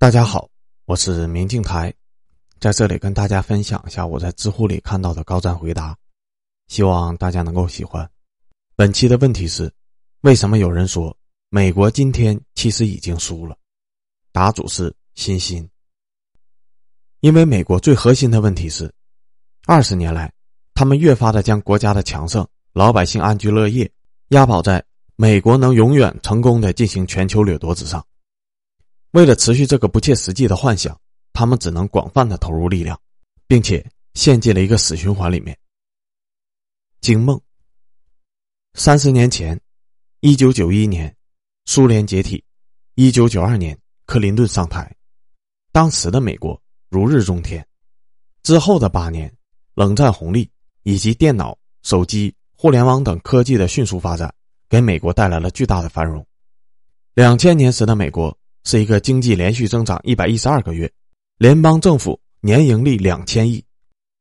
大家好，我是明镜台，在这里跟大家分享一下我在知乎里看到的高赞回答，希望大家能够喜欢。本期的问题是：为什么有人说美国今天其实已经输了？答主是欣欣。因为美国最核心的问题是，二十年来，他们越发的将国家的强盛、老百姓安居乐业押宝在美国能永远成功的进行全球掠夺之上。为了持续这个不切实际的幻想，他们只能广泛的投入力量，并且陷进了一个死循环里面。惊梦。三十年前，一九九一年，苏联解体；一九九二年，克林顿上台。当时的美国如日中天。之后的八年，冷战红利以及电脑、手机、互联网等科技的迅速发展，给美国带来了巨大的繁荣。两千年时的美国。是一个经济连续增长一百一十二个月，联邦政府年盈利两千亿，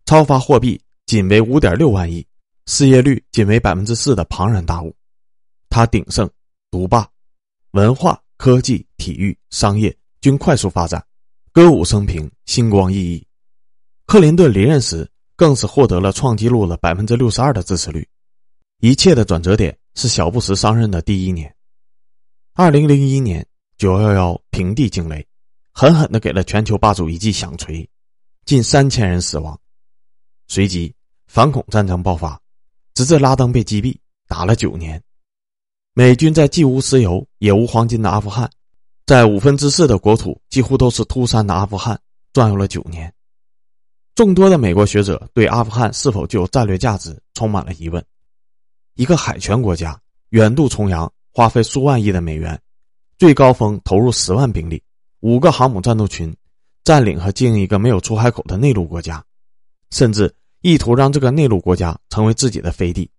超发货币仅为五点六万亿，失业率仅为百分之四的庞然大物。它鼎盛独霸，文化、科技、体育、商业均快速发展，歌舞升平，星光熠熠。克林顿离任时，更是获得了创纪录的百分之六十二的支持率。一切的转折点是小布什上任的第一年，二零零一年。九幺幺平地惊雷，狠狠的给了全球霸主一记响锤，近三千人死亡。随即反恐战争爆发，直至拉登被击毙，打了九年。美军在既无石油也无黄金的阿富汗，在五分之四的国土几乎都是秃山的阿富汗转悠了九年。众多的美国学者对阿富汗是否具有战略价值充满了疑问。一个海权国家远渡重洋，花费数万亿的美元。最高峰投入十万兵力，五个航母战斗群，占领和经营一个没有出海口的内陆国家，甚至意图让这个内陆国家成为自己的飞地，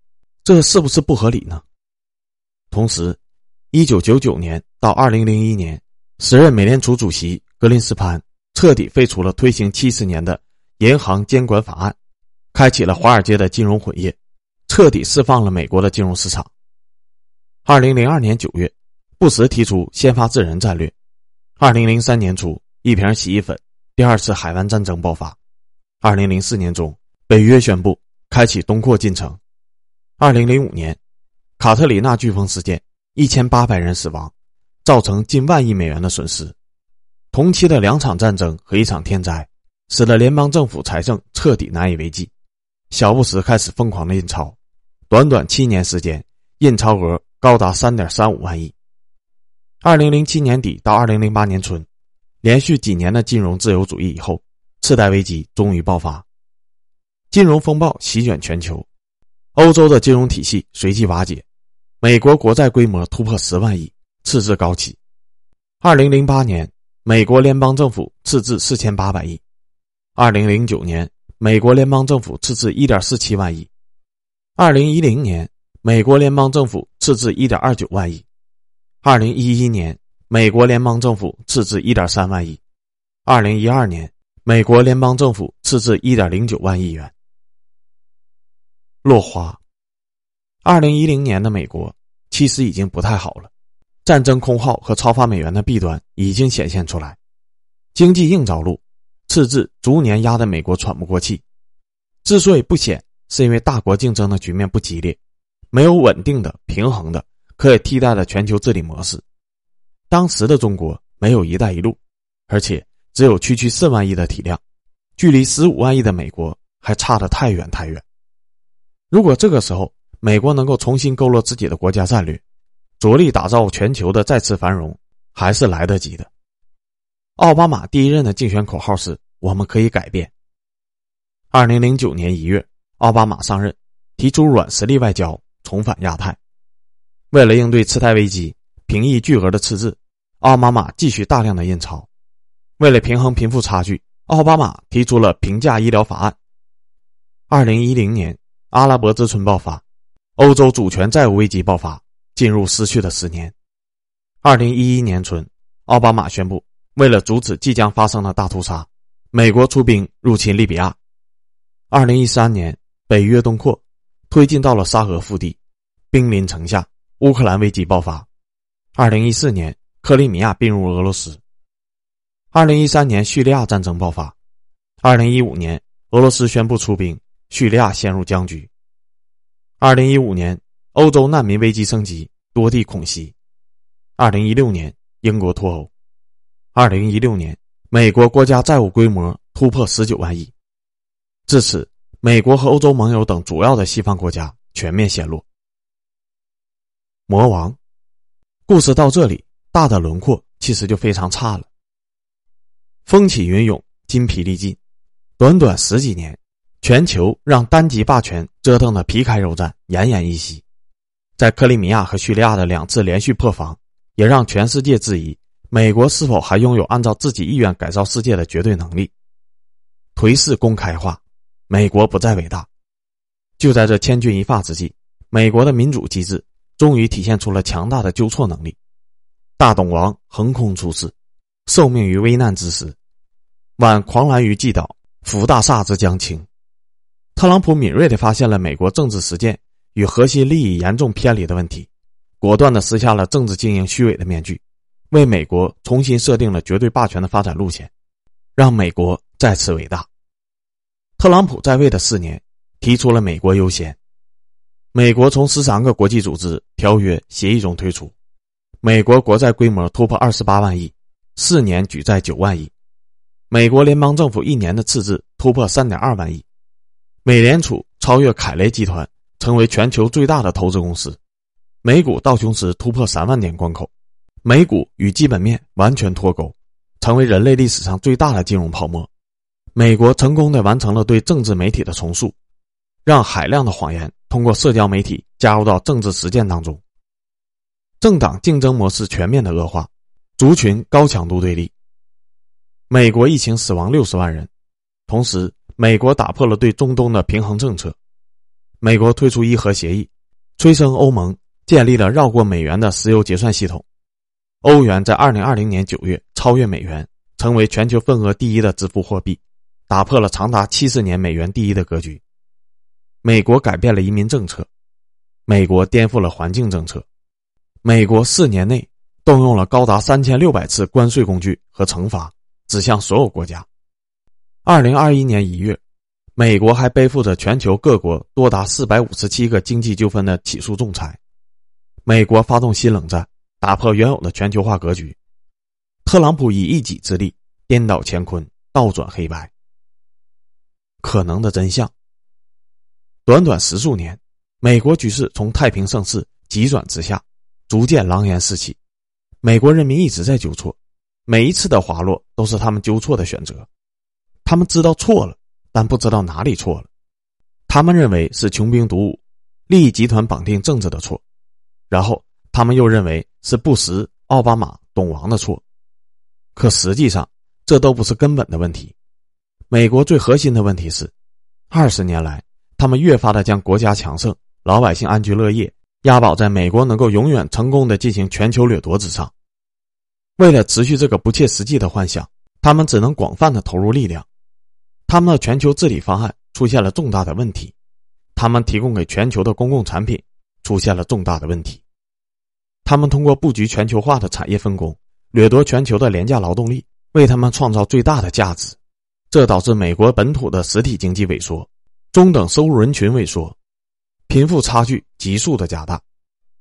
这是不是不合理呢？同时，一九九九年到二零零一年，时任美联储主席格林斯潘彻底废除了推行七十年的银行监管法案，开启了华尔街的金融混业，彻底释放了美国的金融市场。二零零二年九月。布什提出先发制人战略。二零零三年初，一瓶洗衣粉，第二次海湾战争爆发。二零零四年中，北约宣布开启东扩进程。二零零五年，卡特里娜飓风事件，一千八百人死亡，造成近万亿美元的损失。同期的两场战争和一场天灾，使得联邦政府财政彻底难以为继。小布什开始疯狂的印钞，短短七年时间，印钞额高达三点三五万亿。二零零七年底到二零零八年春，连续几年的金融自由主义以后，次贷危机终于爆发，金融风暴席卷全球，欧洲的金融体系随即瓦解，美国国债规模突破十万亿，赤字高企。二零零八年，美国联邦政府赤字四千八百亿；二零零九年，美国联邦政府赤字一点四七万亿；二零一零年，美国联邦政府赤字一点二九万亿。二零一一年，美国联邦政府赤字一点三万亿；二零一二年，美国联邦政府赤字一点零九万亿元。落花。二零一零年的美国其实已经不太好了，战争空耗和超发美元的弊端已经显现出来，经济硬着陆，赤字逐年压得美国喘不过气。之所以不显，是因为大国竞争的局面不激烈，没有稳定的、平衡的。可以替代的全球治理模式，当时的中国没有“一带一路”，而且只有区区四万亿的体量，距离十五万亿的美国还差得太远太远。如果这个时候美国能够重新勾勒自己的国家战略，着力打造全球的再次繁荣，还是来得及的。奥巴马第一任的竞选口号是“我们可以改变”。二零零九年一月，奥巴马上任，提出软实力外交，重返亚太。为了应对次贷危机，平抑巨额的赤字，奥巴马继续大量的印钞。为了平衡贫富差距，奥巴马提出了平价医疗法案。二零一零年，阿拉伯之春爆发，欧洲主权债务危机爆发，进入失去的十年。二零一一年春，奥巴马宣布，为了阻止即将发生的大屠杀，美国出兵入侵利比亚。二零一三年，北约东扩，推进到了沙俄腹地，兵临城下。乌克兰危机爆发，二零一四年，克里米亚并入俄罗斯。二零一三年叙利亚战争爆发，二零一五年俄罗斯宣布出兵，叙利亚陷入僵局。二零一五年欧洲难民危机升级，多地恐袭。二零一六年英国脱欧，二零一六年美国国家债务规模突破十九万亿。至此，美国和欧洲盟友等主要的西方国家全面陷落。魔王，故事到这里，大的轮廓其实就非常差了。风起云涌，筋疲力尽，短短十几年，全球让单极霸权折腾的皮开肉绽、奄奄一息。在克里米亚和叙利亚的两次连续破防，也让全世界质疑美国是否还拥有按照自己意愿改造世界的绝对能力。颓势公开化，美国不再伟大。就在这千钧一发之际，美国的民主机制终于体现出了强大的纠错能力。大董王横空出世，受命于危难之时。挽狂澜于既倒，扶大厦之将倾。特朗普敏锐地发现了美国政治实践与核心利益严重偏离的问题，果断地撕下了政治经营虚伪的面具，为美国重新设定了绝对霸权的发展路线，让美国再次伟大。特朗普在位的四年，提出了“美国优先”，美国从十三个国际组织、条约、协议中退出，美国国债规模突破二十八万亿，四年举债九万亿。美国联邦政府一年的赤字突破三点二万亿，美联储超越凯雷集团，成为全球最大的投资公司，美股道琼斯突破三万点关口，美股与基本面完全脱钩，成为人类历史上最大的金融泡沫。美国成功的完成了对政治媒体的重塑，让海量的谎言通过社交媒体加入到政治实践当中，政党竞争模式全面的恶化，族群高强度对立。美国疫情死亡六十万人，同时，美国打破了对中东的平衡政策。美国退出伊核协议，催生欧盟，建立了绕过美元的石油结算系统。欧元在二零二零年九月超越美元，成为全球份额第一的支付货币，打破了长达七十年美元第一的格局。美国改变了移民政策，美国颠覆了环境政策，美国四年内动用了高达三千六百次关税工具和惩罚。指向所有国家。二零二一年一月，美国还背负着全球各国多达四百五十七个经济纠纷的起诉仲裁。美国发动新冷战，打破原有的全球化格局。特朗普以一己之力颠倒乾坤，倒转黑白。可能的真相：短短十数年，美国局势从太平盛世急转直下，逐渐狼烟四起。美国人民一直在纠错。每一次的滑落都是他们纠错的选择，他们知道错了，但不知道哪里错了。他们认为是穷兵黩武、利益集团绑定政治的错，然后他们又认为是布什、奥巴马、董王的错。可实际上，这都不是根本的问题。美国最核心的问题是，二十年来，他们越发的将国家强盛、老百姓安居乐业押宝在美国能够永远成功的进行全球掠夺之上。为了持续这个不切实际的幻想，他们只能广泛的投入力量。他们的全球治理方案出现了重大的问题，他们提供给全球的公共产品出现了重大的问题。他们通过布局全球化的产业分工，掠夺全球的廉价劳动力，为他们创造最大的价值，这导致美国本土的实体经济萎缩，中等收入人群萎缩，贫富差距急速的加大，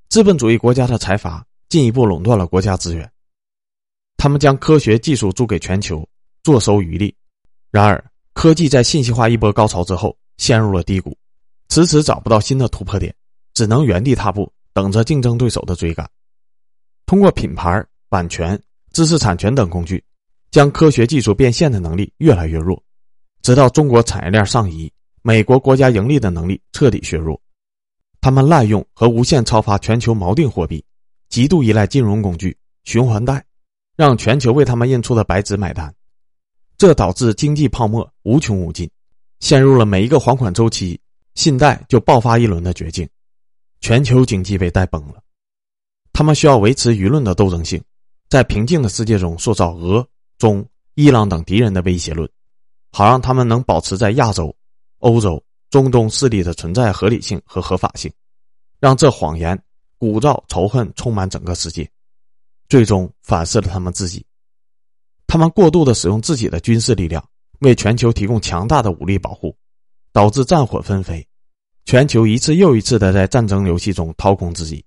资本主义国家的财阀进一步垄断了国家资源。他们将科学技术租给全球，坐收渔利。然而，科技在信息化一波高潮之后陷入了低谷，迟迟找不到新的突破点，只能原地踏步，等着竞争对手的追赶。通过品牌、版权、知识产权等工具，将科学技术变现的能力越来越弱，直到中国产业链上移，美国国家盈利的能力彻底削弱。他们滥用和无限超发全球锚定货币，极度依赖金融工具、循环贷。让全球为他们印出的白纸买单，这导致经济泡沫无穷无尽，陷入了每一个还款周期信贷就爆发一轮的绝境，全球经济被带崩了。他们需要维持舆论的斗争性，在平静的世界中塑造俄、中、伊朗等敌人的威胁论，好让他们能保持在亚洲、欧洲、中东势力的存在合理性和合法性，让这谎言鼓噪仇恨充满整个世界。最终反噬了他们自己。他们过度的使用自己的军事力量，为全球提供强大的武力保护，导致战火纷飞，全球一次又一次的在战争游戏中掏空自己。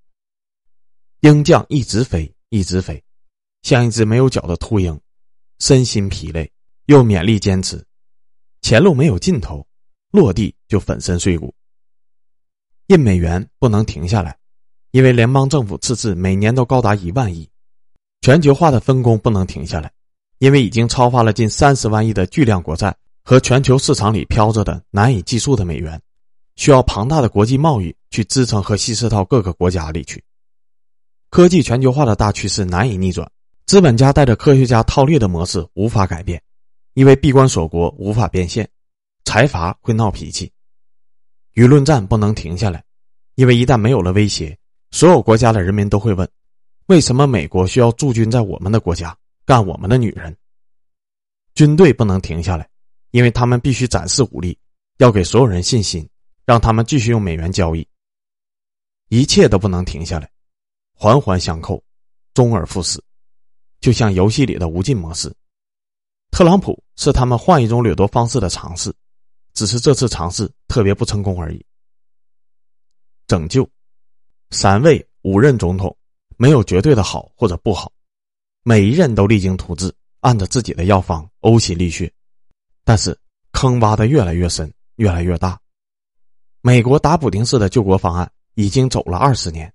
鹰将一直飞，一直飞，像一只没有脚的秃鹰，身心疲累，又勉力坚持，前路没有尽头，落地就粉身碎骨。印美元不能停下来，因为联邦政府赤字每年都高达一万亿，全球化的分工不能停下来，因为已经超发了近三十万亿的巨量国债和全球市场里飘着的难以计数的美元，需要庞大的国际贸易去支撑和稀释到各个国家里去。科技全球化的大趋势难以逆转，资本家带着科学家套利的模式无法改变，因为闭关锁国无法变现，财阀会闹脾气，舆论战不能停下来，因为一旦没有了威胁，所有国家的人民都会问：为什么美国需要驻军在我们的国家干我们的女人？军队不能停下来，因为他们必须展示武力，要给所有人信心，让他们继续用美元交易。一切都不能停下来。环环相扣，周而复始，就像游戏里的无尽模式。特朗普是他们换一种掠夺方式的尝试，只是这次尝试特别不成功而已。拯救，三位五任总统没有绝对的好或者不好，每一任都励精图治，按着自己的药方呕心沥血，但是坑挖的越来越深，越来越大。美国打补丁式的救国方案已经走了二十年。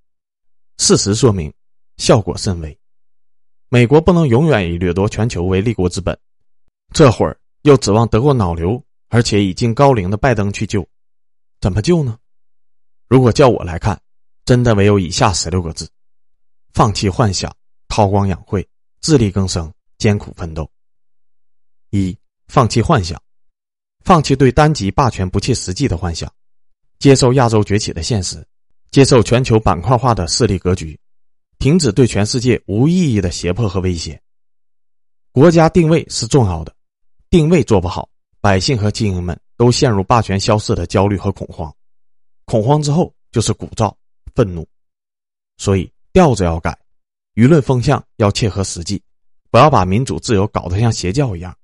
事实说明，效果甚微。美国不能永远以掠夺全球为立国之本，这会儿又指望得过脑瘤而且已经高龄的拜登去救，怎么救呢？如果叫我来看，真的唯有以下十六个字：放弃幻想，韬光养晦，自力更生，艰苦奋斗。一、放弃幻想，放弃对单极霸权不切实际的幻想，接受亚洲崛起的现实。接受全球板块化的势力格局，停止对全世界无意义的胁迫和威胁。国家定位是重要的，定位做不好，百姓和精英们都陷入霸权消逝的焦虑和恐慌。恐慌之后就是鼓噪、愤怒，所以调子要改，舆论风向要切合实际，不要把民主自由搞得像邪教一样，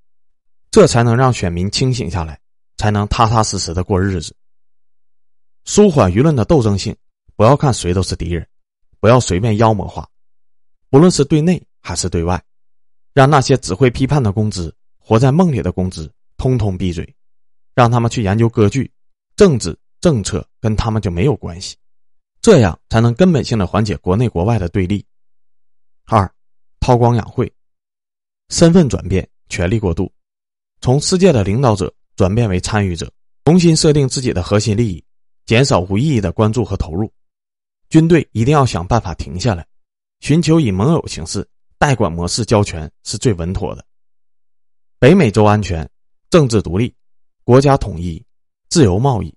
这才能让选民清醒下来，才能踏踏实实的过日子。舒缓舆论的斗争性。不要看谁都是敌人，不要随便妖魔化，不论是对内还是对外，让那些只会批判的公知、活在梦里的公知通通闭嘴，让他们去研究歌剧、政治政策，跟他们就没有关系，这样才能根本性的缓解国内国外的对立。二，韬光养晦，身份转变，权力过渡，从世界的领导者转变为参与者，重新设定自己的核心利益，减少无意义的关注和投入。军队一定要想办法停下来，寻求以盟友形式、代管模式交权是最稳妥的。北美洲安全、政治独立、国家统一、自由贸易、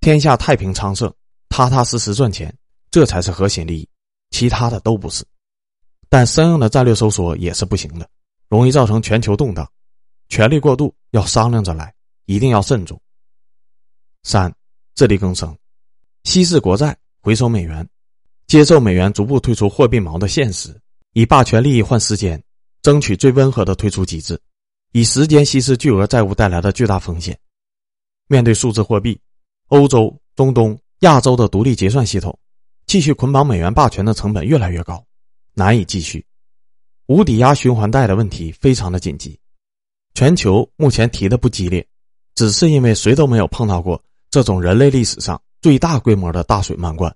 天下太平昌盛、踏踏实实赚钱，这才是核心利益，其他的都不是。但生硬的战略收缩也是不行的，容易造成全球动荡。权力过度要商量着来，一定要慎重。三、自力更生，稀释国债。回收美元，接受美元逐步退出货币锚的现实，以霸权利益换时间，争取最温和的退出机制，以时间稀释巨额债务带来的巨大风险。面对数字货币，欧洲、中东、亚洲的独立结算系统，继续捆绑美元霸权的成本越来越高，难以继续。无抵押循环贷的问题非常的紧急，全球目前提的不激烈，只是因为谁都没有碰到过这种人类历史上。最大规模的大水漫灌，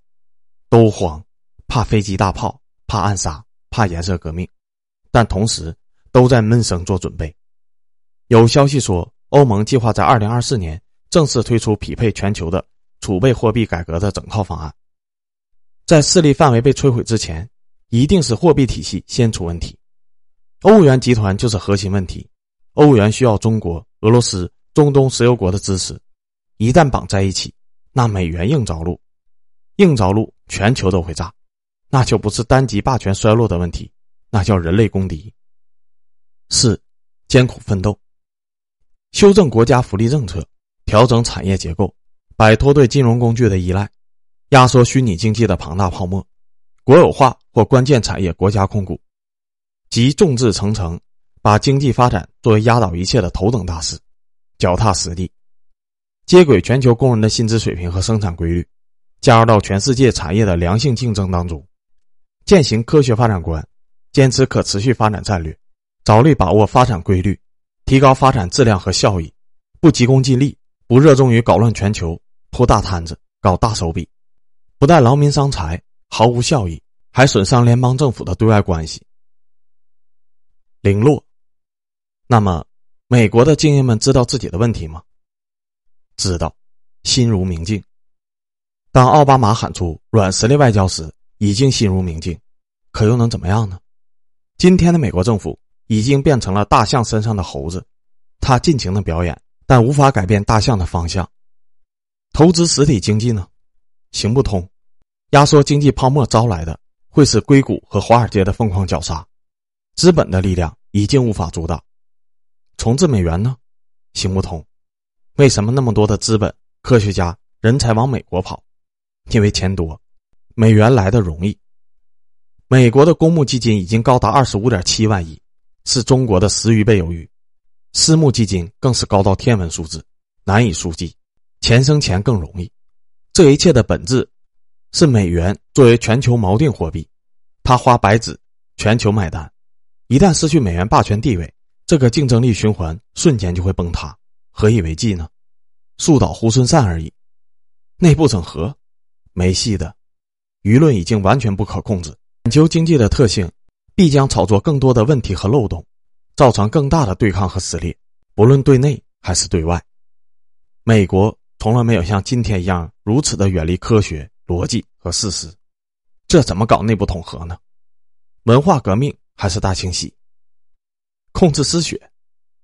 都慌，怕飞机大炮，怕暗杀，怕颜色革命，但同时都在闷声做准备。有消息说，欧盟计划在二零二四年正式推出匹配全球的储备货币改革的整套方案。在势力范围被摧毁之前，一定是货币体系先出问题。欧元集团就是核心问题，欧元需要中国、俄罗斯、中东石油国的支持，一旦绑在一起。那美元硬着陆，硬着陆，全球都会炸，那就不是单极霸权衰落的问题，那叫人类公敌。四，艰苦奋斗，修正国家福利政策，调整产业结构，摆脱对金融工具的依赖，压缩虚拟经济的庞大泡沫，国有化或关键产业国家控股，集众志成城，把经济发展作为压倒一切的头等大事，脚踏实地，接轨全球工人的薪资水平和生产规律，加入到全世界产业的良性竞争当中，践行科学发展观，坚持可持续发展战略，着力把握发展规律，提高发展质量和效益，不急功近利，不热衷于搞乱全球、铺大摊子、搞大手笔，不但劳民伤财，毫无效益，还损伤联邦政府的对外关系。零落。那么，美国的精英们知道自己的问题吗？知道，心如明镜。当奥巴马喊出“软实力外交”时，已经心如明镜，可又能怎么样呢？今天的美国政府已经变成了大象身上的猴子，他尽情的表演，但无法改变大象的方向。投资实体经济呢，行不通。压缩经济泡沫招来的会是硅谷和华尔街的疯狂绞杀，资本的力量已经无法阻挡。重置美元呢，行不通。为什么那么多的资本、科学家、人才往美国跑？因为钱多，美元来的容易。美国的公募基金已经高达二十五点七万亿，是中国的十余倍有余。私募基金更是高到天文数字，难以数计。钱生钱更容易。这一切的本质是美元作为全球锚定货币，它花白纸，全球买单。一旦失去美元霸权地位，这个竞争力循环瞬间就会崩塌，何以为继呢？树倒猢狲散而已。内部整合，没戏的。舆论已经完全不可控制。全球经济的特性，必将炒作更多的问题和漏洞，造成更大的对抗和撕裂，不论对内还是对外。美国从来没有像今天一样如此的远离科学逻辑和事实，这怎么搞内部统合呢？文化革命还是大清洗？控制失血，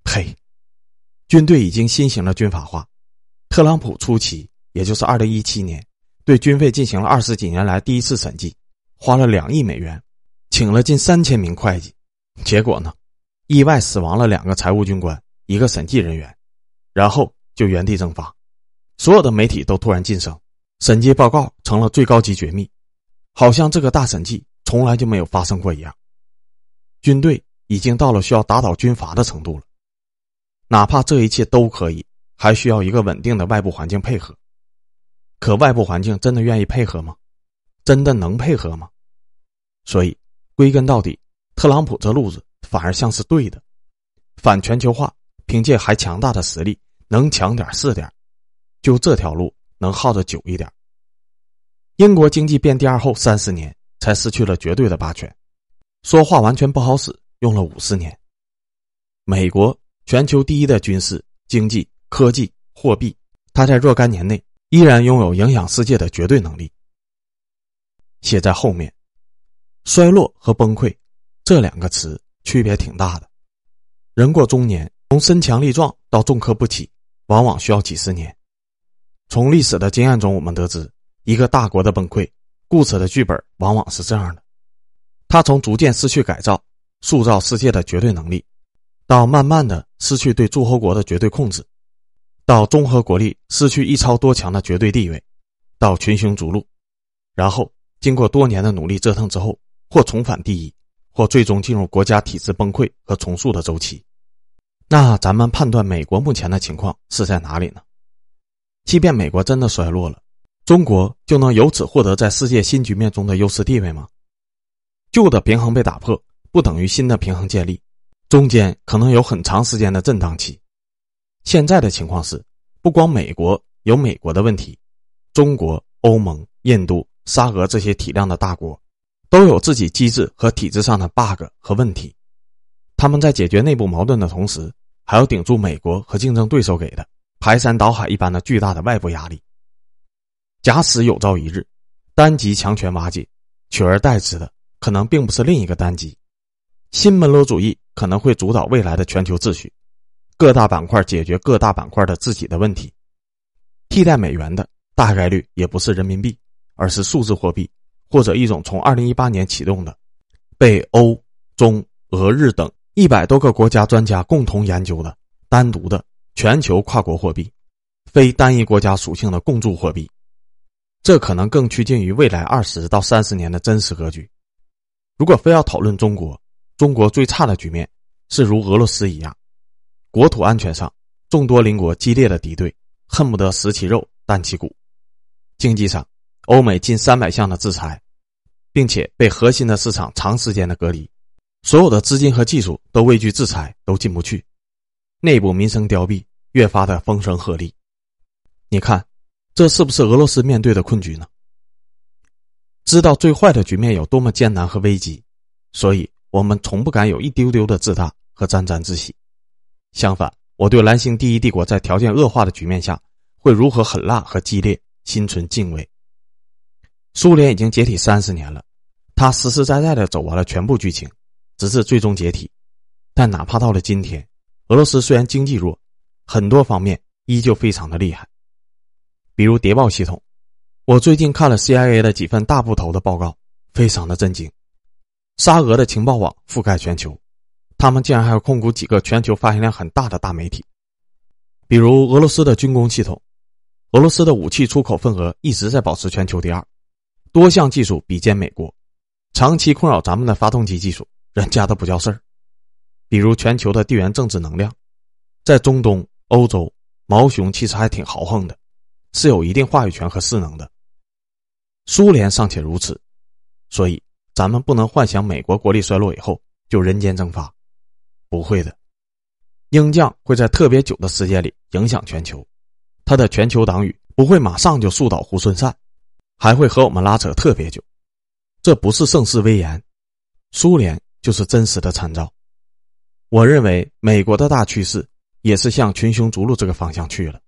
呸！军队已经新型的军阀化。特朗普初期，也就是二零一七年，对军费进行了二十几年来第一次审计，花了两亿美元，请了近三千名会计。结果呢，意外死亡了两个财务军官，一个审计人员，然后就原地蒸发。所有的媒体都突然晋升，审计报告成了最高级绝密，好像这个大审计从来就没有发生过一样。军队。已经到了需要打倒军阀的程度了，哪怕这一切都可以，还需要一个稳定的外部环境配合。可外部环境真的愿意配合吗？真的能配合吗？所以归根到底，特朗普这路子反而像是对的。反全球化，凭借还强大的实力，能强点是点，就这条路能耗得久一点。英国经济变第二后三十年才失去了绝对的霸权，说话完全不好使。用了五十年，美国全球第一的军事、经济、科技、货币，它在若干年内依然拥有影响世界的绝对能力。写在后面，衰落和崩溃这两个词区别挺大的。人过中年，从身强力壮到重科不起，往往需要几十年。从历史的经验中，我们得知，一个大国的崩溃，故事的剧本往往是这样的：他从逐渐失去改造。塑造世界的绝对能力，到慢慢的失去对诸侯国的绝对控制，到综合国力失去一超多强的绝对地位，到群雄逐鹿，然后经过多年的努力折腾之后，或重返第一，或最终进入国家体制崩溃和重塑的周期。那咱们判断美国目前的情况是在哪里呢？即便美国真的衰落了，中国就能由此获得在世界新局面中的优势地位吗？旧的平衡被打破。不等于新的平衡建立，中间可能有很长时间的震荡期。现在的情况是，不光美国有美国的问题，中国、欧盟、印度、沙俄这些体量的大国，都有自己机制和体制上的 bug 和问题。他们在解决内部矛盾的同时，还要顶住美国和竞争对手给的排山倒海一般的巨大的外部压力。假使有朝一日，单极强权瓦解，取而代之的可能并不是另一个单极。新门罗主义可能会主导未来的全球秩序，各大板块解决各大板块的自己的问题，替代美元的大概率也不是人民币，而是数字货币，或者一种从二零一八年启动的，被欧、中、俄、日等一百多个国家专家共同研究的单独的全球跨国货币，非单一国家属性的共铸货币，这可能更趋近于未来二十到三十年的真实格局。如果非要讨论中国。中国最差的局面，是如俄罗斯一样，国土安全上众多邻国激烈的敌对，恨不得食其肉，啖其骨；经济上，欧美近三百项的制裁，并且被核心的市场长时间的隔离，所有的资金和技术都畏惧制裁，都进不去。内部民生凋敝，越发的风声鹤唳。你看，这是不是俄罗斯面对的困局呢？知道最坏的局面有多么艰难和危机，所以我们从不敢有一丢丢的自大和沾沾自喜。相反，我对蓝星第一帝国在条件恶化的局面下会如何狠辣和激烈，心存敬畏。苏联已经解体三十年了，它实实在在的走完了全部剧情，直至最终解体。但哪怕到了今天，俄罗斯虽然经济弱，很多方面依旧非常的厉害，比如谍报系统。我最近看了 CIA 的几份大部头的报告，非常的震惊。沙俄的情报网覆盖全球，他们竟然还要控股几个全球发行量很大的大媒体，比如俄罗斯的军工系统。俄罗斯的武器出口份额一直在保持全球第二，多项技术比肩美国，长期困扰咱们的发动机技术，人家都不叫事儿。比如全球的地缘政治能量，在中东、欧洲，毛熊其实还挺豪横的，是有一定话语权和势能的。苏联尚且如此，所以咱们不能幻想美国国力衰落以后就人间蒸发，不会的。鹰将会在特别久的时间里影响全球，他的全球党羽不会马上就树倒猢狲散，还会和我们拉扯特别久。这不是盛世威严，苏联就是真实的参照。我认为美国的大趋势也是向群雄逐鹿这个方向去了。